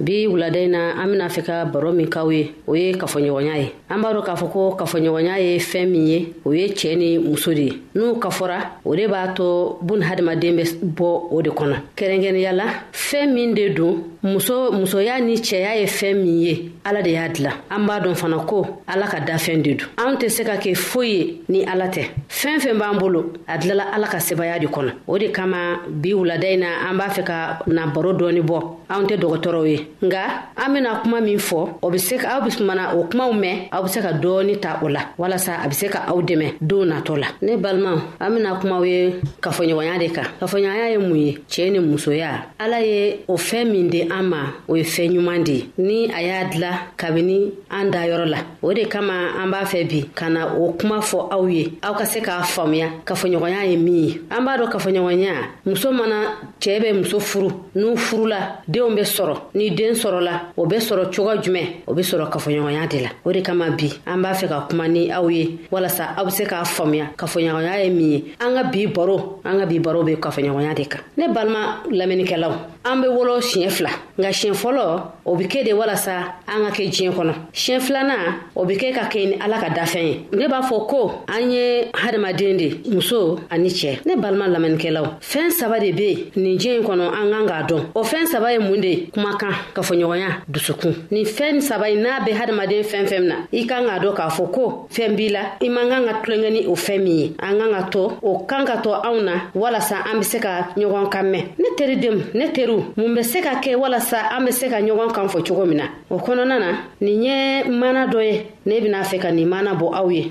bi wulada in na an bena fɛ ka baro min kaw ye o ye kafoɲɔgɔnya ye an b'a dɔ k'a fɔ ko kafoɲɔgɔnya ye fɛɛn min ye o ye cɛɛ ni muso de ye n'u kafɔra o de b'a to bun hadamaden bɛ bɔ o de kɔnɔ kɛrɛnkɛrɛnya la fɛɛn min de don muso musoya ni cɛya ye fɛɛn min ye ala de y'a dilan an b'a dɔn fana ko ala ka dafɛn de don anw tɛ se ka kɛ foyi ye ni ala tɛ fɛɛn fɛn b'an bolo a dilala ala ka sebaya de kɔnɔ o de kama bi wulada in na an b'a fɛ ka na baro dɔɔni bɔ anw tɛ dɔgɔtɔrɔw ye nka an bena kuma min fɔ o be se aw be mana o kumaw mɛn aw be se ka dɔɔni ta o la walasa a be se ka aw dɛmɛ don natɔ la ne balimaw an bena kumaw ye kafoɲɔgɔnya de kan kafoɲɔgɔnya ye mun ye cɛɛ ni musoya ala ye o fɛɛn min di an ma o ye fɛɛn ɲuman de ye ni a y'a dila kabini an da yɔrɔ la o de kama an b'a fɛ bi ka na o kuma fɔ aw ye aw ka se k'a faamuya kafoɲɔgɔnya ye min ye an b'a dɔ kafoɲɔgɔnya muso mana cɛɛ bɛ muso furu n'u furula denw bɛ sɔrɔ ni den sɔrɔla o bɛ sɔrɔ coga jumɛn o bɛ sɔrɔ kafoɲɔgɔnya de la o de kama bi an b'a fɛ ka kuma ni aw ye walasa aw be se k'a faamuya kafoɲɔgɔnya ye min ye an ka bi baro an ka bi baro be kafoɲɔgɔnya de kan ne balima lamɛnnikɛlaw an be wolo siɲɛ fila nka siɲɛ fɔlɔ o bɛ kɛ de walasa an ka kɛ diɲɛ kɔnɔ siɲɛ filanan o bɛ kɛ ka kɛ ni ala ka dafɛn ye ne b'a fɔ ko an ye hadamaden de muso ani cɛ ne balima lamɛnnikɛlaw fɛn saba de bɛ nin diɲɛ in kɔnɔ an kan k'a dɔn o fɛn saba ye mun de ye kumakan kafoɲɔgɔnya dusukun nin fɛn saba in n'a bɛ hadamaden fɛn fɛn min na i kan k'a dɔn k'a fɔ ko fɛn b'i la i man kan ka tulonkɛ ni o fɛn min ye an kan ka to o kan ka to anw na walasa an be se ka ɲɔgɔn kan mɛn ne teri dem ne teriw mun be se ka kɛ walasa an be se ka ɲɔgɔn kan fɔ cogo min na o kɔnɔna na nin ye mana dɔ ye ne bena fɛ ka nin mana bɔ aw ye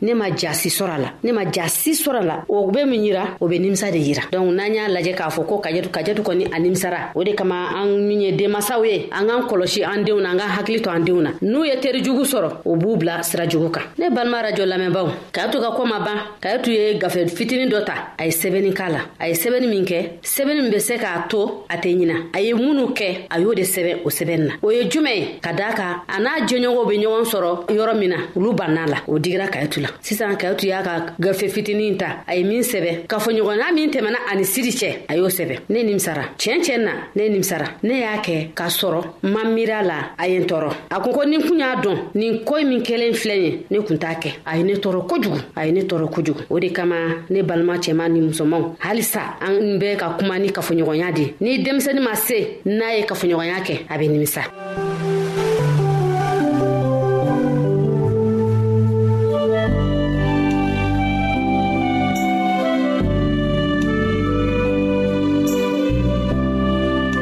ne ma jasi sɔrɔ a la ne ma jasi sɔrɔ a la o bɛ min yira o bɛ nimisa de yira donc n'an y'a lajɛ k'a fɔ ko kajatu kajatu kɔni a nimisara o de kama an min ye denmasaw ye an k'an kɔlɔsi an denw na an ka hakili to an denw na n'u ye teri jugu sɔrɔ o b'u bila sira jugu kan ne balima rajɔ lamɛnbaw kayatu ka kɔ ma ban kayatu ye gafe fitinin dɔ ta a ye sɛbɛnni k'a la a ye sɛbɛnni min kɛ sɛbɛnni min bɛ se k'a to a tɛ ɲina a ye minnu kɛ a y'o de sɛbɛn o sɛbɛnni na o ye jumɛn ye ka daa kan a n'a jɛɲɔgɔnw bɛ ɲɔgɔn sɔrɔ yɔrɔ min na olu banna la o digira kayitu la sisan kayitu y'a ka gafe fitinin ta a ye min sɛbɛn kafoɲɔgɔnya min tɛmɛna ani siri cɛ a y'o sɛbɛn ne nimisara tiɲɛ tiɲɛ na ne nimisara ne y'a kɛ k'a sɔrɔ ma miiri a la a ye n tɔɔrɔ a ko ko ni kun y'a dɔn nin ko min kelen filɛ ye ne kun t'a kɛ a ye ne tɔɔrɔ kojugu a ye ne tɔɔrɔ kojugu o de kama ne balima cɛman ni musomanw halisa an bɛ ka kuma ni kafoɲɔgɔnya de ni denmisɛni ma se n'a ye kafoɲɔgɔnya kɛ a bɛ nimisa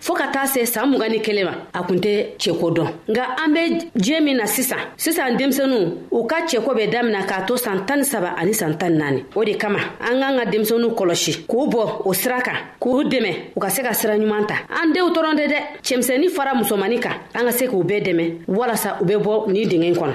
fɔɔ ka taa se saan mugan ni kelen ma a kun tɛ ceko dɔn nka an be diɲɛ min na sisan sisan denmisɛnu u ka ceko bɛ damina k'a to saan tan ni saba ani saan tan naani o de kama an k'an ka denmisɛnu kɔlɔsi k'u bɔ o sira kan k'u dɛmɛ u ka se ka sira ɲuman ta an denw tɔrɔn tɛ dɛ cɛmisɛni fara musomani kan an ka se k'u bɛɛ dɛmɛ walasa u be bɔ nin dingɛ kɔnɔ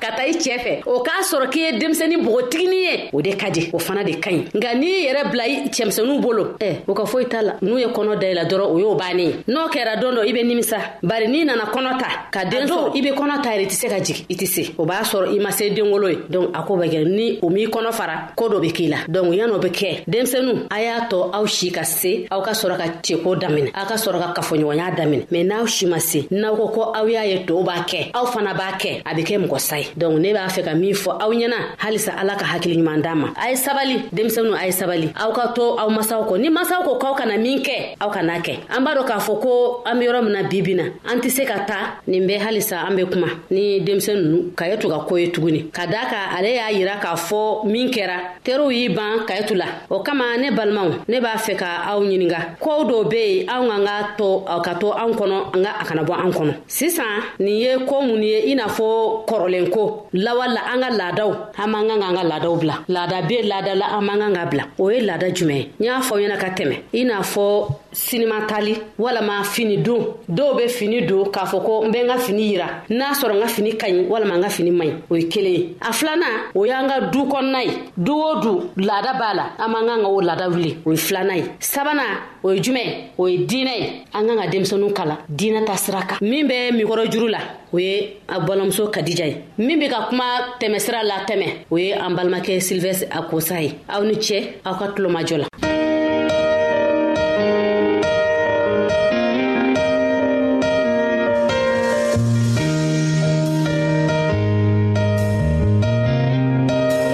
ka ta i cɛɛ fɛ o k'a sɔrɔ k'i ye denmisɛni bogotigini ye o de ka di o fana de ka ɲi nka n'i yɛrɛ bila i cɛmisɛnuw bolo ɛ o ka foyi t'a la n'u ye kɔnɔ da i la dɔrɔn o y'o bannen ye n'o kɛra don dɔ i be nimisa bari n'i nana kɔnɔ ta ka den sɔrɔ i be kɔnɔ ta yɛrɛ i tɛ se ka jigi i tɛ se o b'a sɔrɔ i ma se denwolo ye donc a ko bɛ kɛ ni o m'i kɔnɔ fara ko dɔ be k'i la donc yan'o be kɛ denmisɛnu a y'a tɔ aw si ka se aw ka sɔrɔ ka ceko daminɛ aw ka sɔrɔ ka kafoɲɔgɔnya daminɛ mɛ n'aw si ma se n'aw ko ko aw y'a ye tow b'a kɛ aw fana b'a kɛ a bɛ kɛ mɔgɔ sa ye donc ne b'a fɛ ka min fɔ aw ɲɛna halisa ala ka hakili ɲuman d'a ma a ye sabali denmisɛnu a ye sabali aw ka to aw masaw kɔ ni masaw ko k'aw kana min kɛ aw kana kɛ an b'a dɔ k'a fɔ ko an be yɔrɔ min na bibi na an tɛ se ka taa nin bɛ halisa an be kuma ni denmisɛn nunu ka ye to ka ko ye tuguni ka daa ka ale y'a yira k'a fɔ min kɛra teriw y'i ban ka ye tu la o kama ne balimaw ne b'a fɛ ka aw ɲininga kow dɔw be yen anw k'an ka to ka to anw kɔnɔ nka a kana bɔ an kɔnɔ sisan nin ye ko mun ye i n'a fɔ kɔrɔlen ko lawala an ka laadaw an man kan ka an ka laadaw bila laada be laada la an man kan ka bila o ye laada jumɛn ye n y'a fɔ ɲɛna ka tɛmɛ i n'a fɔ sinimatali walama fini don dɔw be fini don k'a fɔ ko n bɛ n ka fini yira n'a sɔrɔ n ka fini ka ɲi walama n ka fini man ɲi o ye kelen ye a filanan o y'an ka du kɔnɔna ye du o du laada b'a la an man kan ka o laada wuli o ye filanan ye sabanan o ye jumɛn o ye diinɛ ye an kan ka denmisɛnninw kala diinɛ ta sira kan min bɛ mikɔrɔ juru la o ye a balimamuso kadija ye min bɛ ka kuma tɛmɛsira la tɛmɛ o ye an balimakɛ silvɛs a kosa ye aw ni cɛ aw ka tulomajɔ la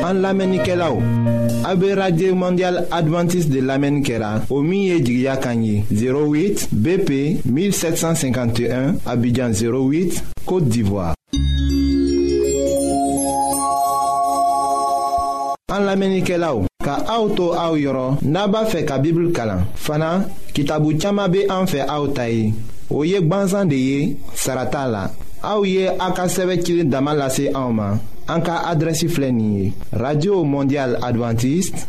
an lamɛnnikɛlaw aw bɛ radio mondial adventiste de lamɛnni kɛra la o min ye jigiya kan ye 08 BP 1751 Abidjan 08 Côte d'Ivoire. An lamɛnnikɛlaw ka aw to aw yɔrɔ n'a b'a fɛ ka bibulu kalan fana kitabu caman bɛ an fɛ aw ta ye o ye gwansan de ye sara t'a la aw ye aw ka sɛbɛn cili dama lase anw ma an ka adrɛsi filɛ nin ye radio mondial adventiste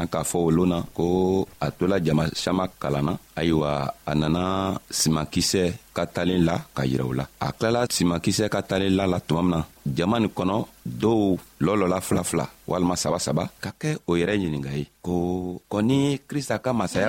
an k'a fɔ olu na ko a tola jama sama kalanna ayiwa a nana simakisɛ ka talen la ka yira u la a tilala simakisɛ ka talen la la tuma min na jama nin kɔnɔ dɔw lɔlɔla fila fila walima saba saba ka kɛ o yɛrɛ ɲininga ye ko kɔni krista ka masaya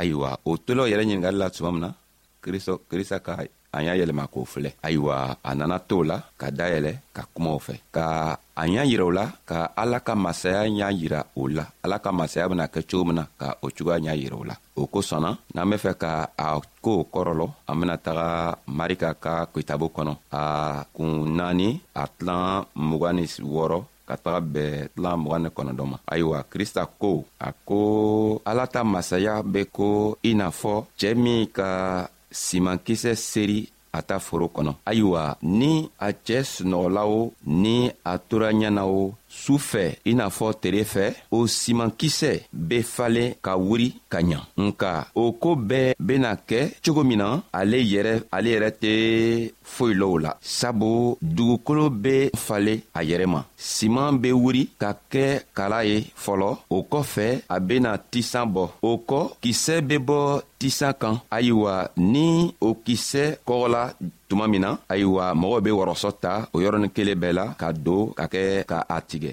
ayiwa o tolaw yɛrɛ ɲiningari la tuma min na krista ka an y'a yɛlɛma k'o filɛ ayiwa a nana to la ka dayɛlɛ ka kumaw fɛ ka a y'a yira o la ka ala ka masaya y'a yira o la ala ka masaya bena kɛ cogo min na ka o cogoya y'a yira o la o kosɔnna n'an be fɛ ka a koo kɔrɔlɔ an bena taga marika ka kitabo kɔnɔ a kun naani a tilan mugan ni wɔɔrɔ ka taga bɛɛ tila mugan ni kɔnɔdɔ ma ayiwa krista ko a ko ala ta masaya be ko i n'a fɔ cɛɛ min ka simankisɛ seri a ta foro kɔnɔ ayiwa ni a cɛɛ sunɔgɔla o ni a tora ɲɛ na o su fɛ i n'a fɔ tere fɛ o simankisɛ be falen ka wuri ka ɲa nka o koo bɛɛ bena kɛ cogo min na ale yɛrɛ ale yɛrɛ tɛ foyi low la sabu dugukolo bɛ fale a yɛrɛ ma siman bɛ wuri ka kɛ kala ye fɔlɔ o kɔfɛ a bɛna tisan bɔ o kɔ kisɛ bɛ bɔ tisan kan ayiwa ni o kisɛ kɔgɔla tuma min na ayiwa mɔgɔw bɛ wɔrɔsɔ ta o yɔrɔnin kelen bɛɛ la ka don ka kɛ ka a tigɛ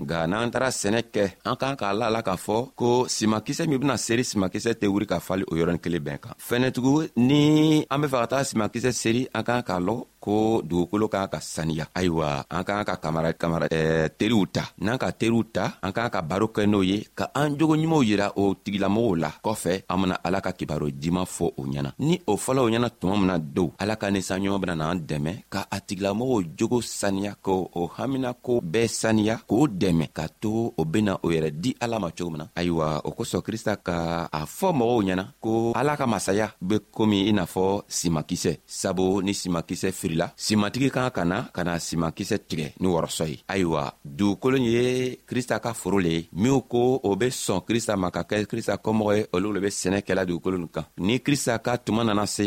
nka n'an taara sɛnɛ kɛ an k'an k'a la la k'a fɔ ko simakisɛ min bena seri simakisɛ tɛ wuri ka fali o yɔrɔnin kelen bɛn kan fɛnɛtugu ni an be fɛ ka taa simakisɛ seri an k'an k'a lɔ ko dugukolo k'a ka saniya ayiwa an k'an ka kamara kamara eh, teriw ta n'an ka teriw ta an k'an ka baro kɛ n'o ye ka an jogo ɲumanw yira o tigilamɔgɔw la kɔfɛ an bena ala ka kibaro diman fɔ o ɲɛna ni o fɔlɔw ɲɛna tuma min na dow ala ka ninsanɲɔgɔn bena n'an dɛmɛ ka a tigilamɔgɔw jogo saniya ko o hamina ko bɛɛ saniya k'o dɛmɛ ka to o bena o yɛrɛ di ala ma cogo min na ayiwa o kosɔn krista ka a fɔ mɔgɔw ɲɛna ko ala ka masaya be komi i n'a fɔ simakisɛ sabu ni simakisɛ firila simatigi kan ka na ka na simakisɛ tigɛ ni wɔrɔsɔ ye ayiwa dugukolo ye krista ka foro le ye minw ko o be sɔn krista ma ka kɛ krista kɔmɔgɔ ye olu le be sɛnɛ kɛla dugukolo nin kan ni krista ka tuma nana se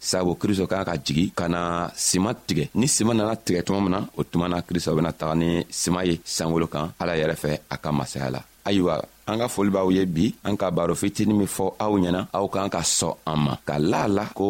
sabu kristo k'a ka jigi ka na sima tigɛ ni sima nana tigɛ tuma min na o tuma na kristo bena taga ni sima ye sankolo kan ala yɛrɛ fɛ a ka masaya la ayiwa an ka foli b'aw ye bi an ka baro fitini min fɔ aw ɲɛna aw k'an ka sɔn an ma ka la a la ko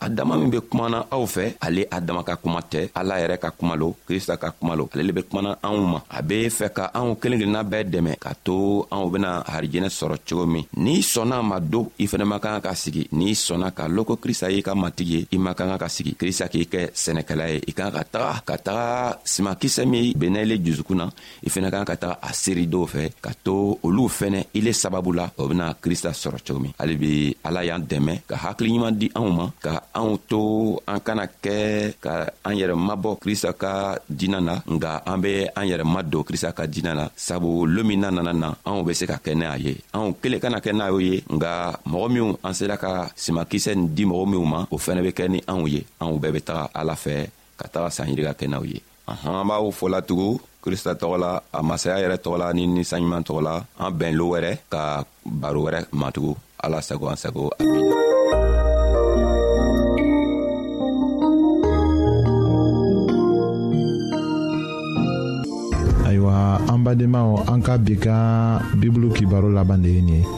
a dama min be kumana aw fɛ ale a dama ka kuma tɛ ala yɛrɛ ka kuma lo krista ka kuma lo ale le be kumana anw ma a be fɛ ka anw kelen kelenna bɛɛ dɛmɛ k'a to anw bena harijɛnɛ sɔrɔ cogo min n'i sɔnna ma don i fɛnɛ man kan ka sigi n'i sɔnna ka lɔn ko krista y'i ka matigi ye i man kan ka sigi krista k'i kɛ sɛnɛkɛla ye i kan ka taga ka taga simakisɛ min benɛle jusukun na i fɛnɛ kan ka taga a seeri dɔw fɛ ka to olu fɛnɛ i le sababu la o bena krista sɔrɔ cogo min halibi ala y'an dɛmɛ ka hakiliɲuman di anw ma ka anw to an kana kɛ ka an yɛrɛ mabɔ krista ka diina na nga an be an yɛrɛ madon krista ka diina na sabu lo min na nana na anw be se ka kɛ n'a ye anw kelen kana kɛ n'a ye nga mɔgɔ minw an sela ka simakisɛ nin di mɔgɔ minw ma o fɛnɛ be kɛ ni anw ye anw bɛɛ be taga ala fɛ ka taga sanyiri ka kɛ n'aw ye an b'aw fola tugun krista tɔgɔ la a masaya yɛrɛ tɔgɔ la ni ninsanɲuman tɔgɔ la an bɛn lo wɛrɛ ka baro wɛrɛ matugu ala sago an sago amina ayiwa an badenmaw an ka bi ka bibulu kibaro laban de ye nin ye